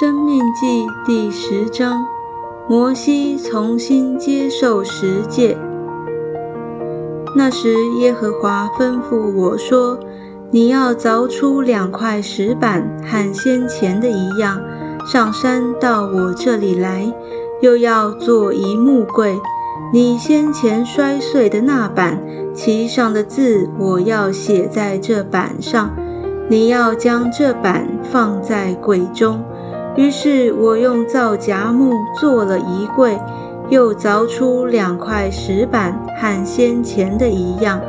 生命记第十章，摩西重新接受十诫。那时，耶和华吩咐我说：“你要凿出两块石板，和先前的一样，上山到我这里来，又要做一木柜。你先前摔碎的那板，其上的字，我要写在这板上。你要将这板放在柜中。”于是我用皂荚木做了一柜，又凿出两块石板，和先前的一样，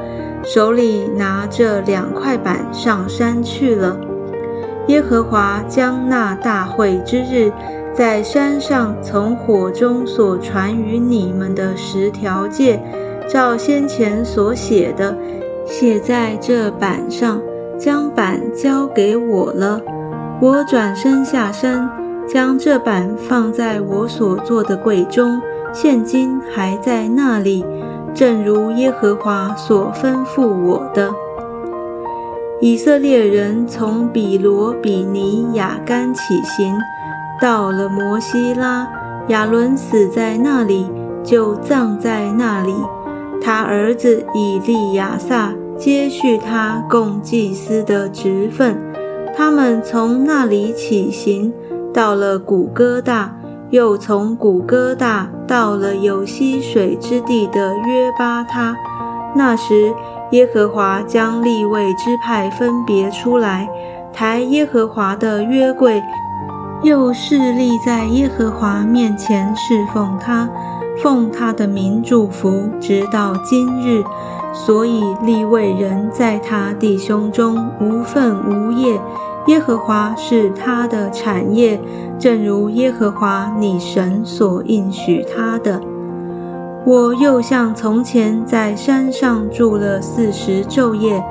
手里拿着两块板上山去了。耶和华将那大会之日，在山上从火中所传与你们的十条诫，照先前所写的，写在这板上，将板交给我了。我转身下山，将这板放在我所做的柜中，现今还在那里，正如耶和华所吩咐我的。以色列人从比罗比尼亚干起行，到了摩西拉，亚伦死在那里，就葬在那里。他儿子以利亚撒接续他供祭司的职分。他们从那里起行，到了古哥大，又从古哥大到了有溪水之地的约巴他。那时，耶和华将立位支派分别出来，抬耶和华的约柜，又侍立在耶和华面前侍奉他，奉他的名祝福，直到今日。所以立位人在他弟兄中无份无业。耶和华是他的产业，正如耶和华你神所应许他的。我又像从前在山上住了四十昼夜，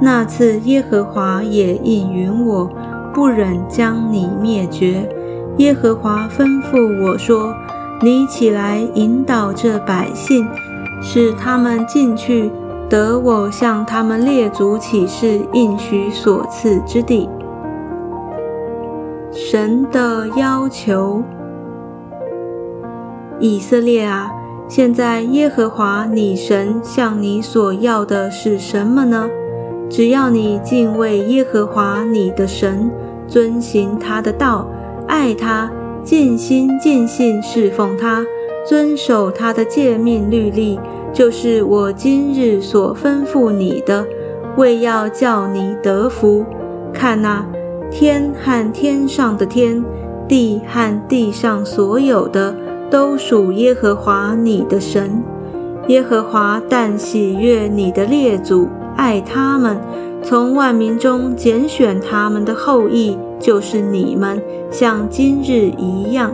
那次耶和华也应允我，不忍将你灭绝。耶和华吩咐我说：“你起来引导这百姓，使他们进去得我向他们列祖起誓应许所赐之地。”神的要求，以色列啊，现在耶和华你神向你所要的是什么呢？只要你敬畏耶和华你的神，遵行他的道，爱他，尽心尽性侍奉他，遵守他的诫命律例，就是我今日所吩咐你的，为要叫你得福。看哪。天和天上的天，地和地上所有的，都属耶和华你的神。耶和华但喜悦你的列祖，爱他们，从万民中拣选他们的后裔，就是你们，像今日一样。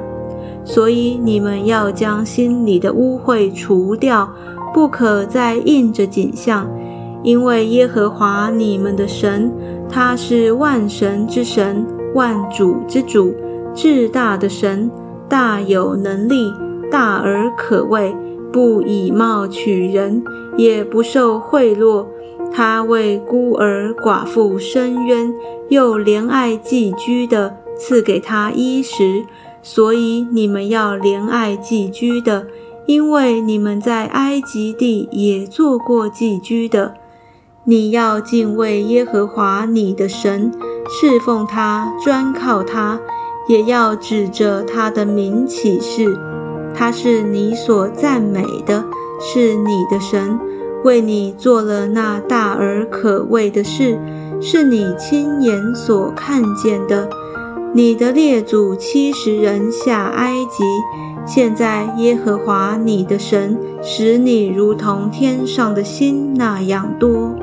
所以你们要将心里的污秽除掉，不可再印着景象，因为耶和华你们的神。他是万神之神，万主之主，至大的神，大有能力，大而可畏，不以貌取人，也不受贿赂。他为孤儿寡妇伸冤，又怜爱寄居的，赐给他衣食。所以你们要怜爱寄居的，因为你们在埃及地也做过寄居的。你要敬畏耶和华你的神，侍奉他，专靠他，也要指着他的名起誓。他是你所赞美的，是你的神，为你做了那大而可畏的事，是你亲眼所看见的。你的列祖七十人下埃及，现在耶和华你的神使你如同天上的星那样多。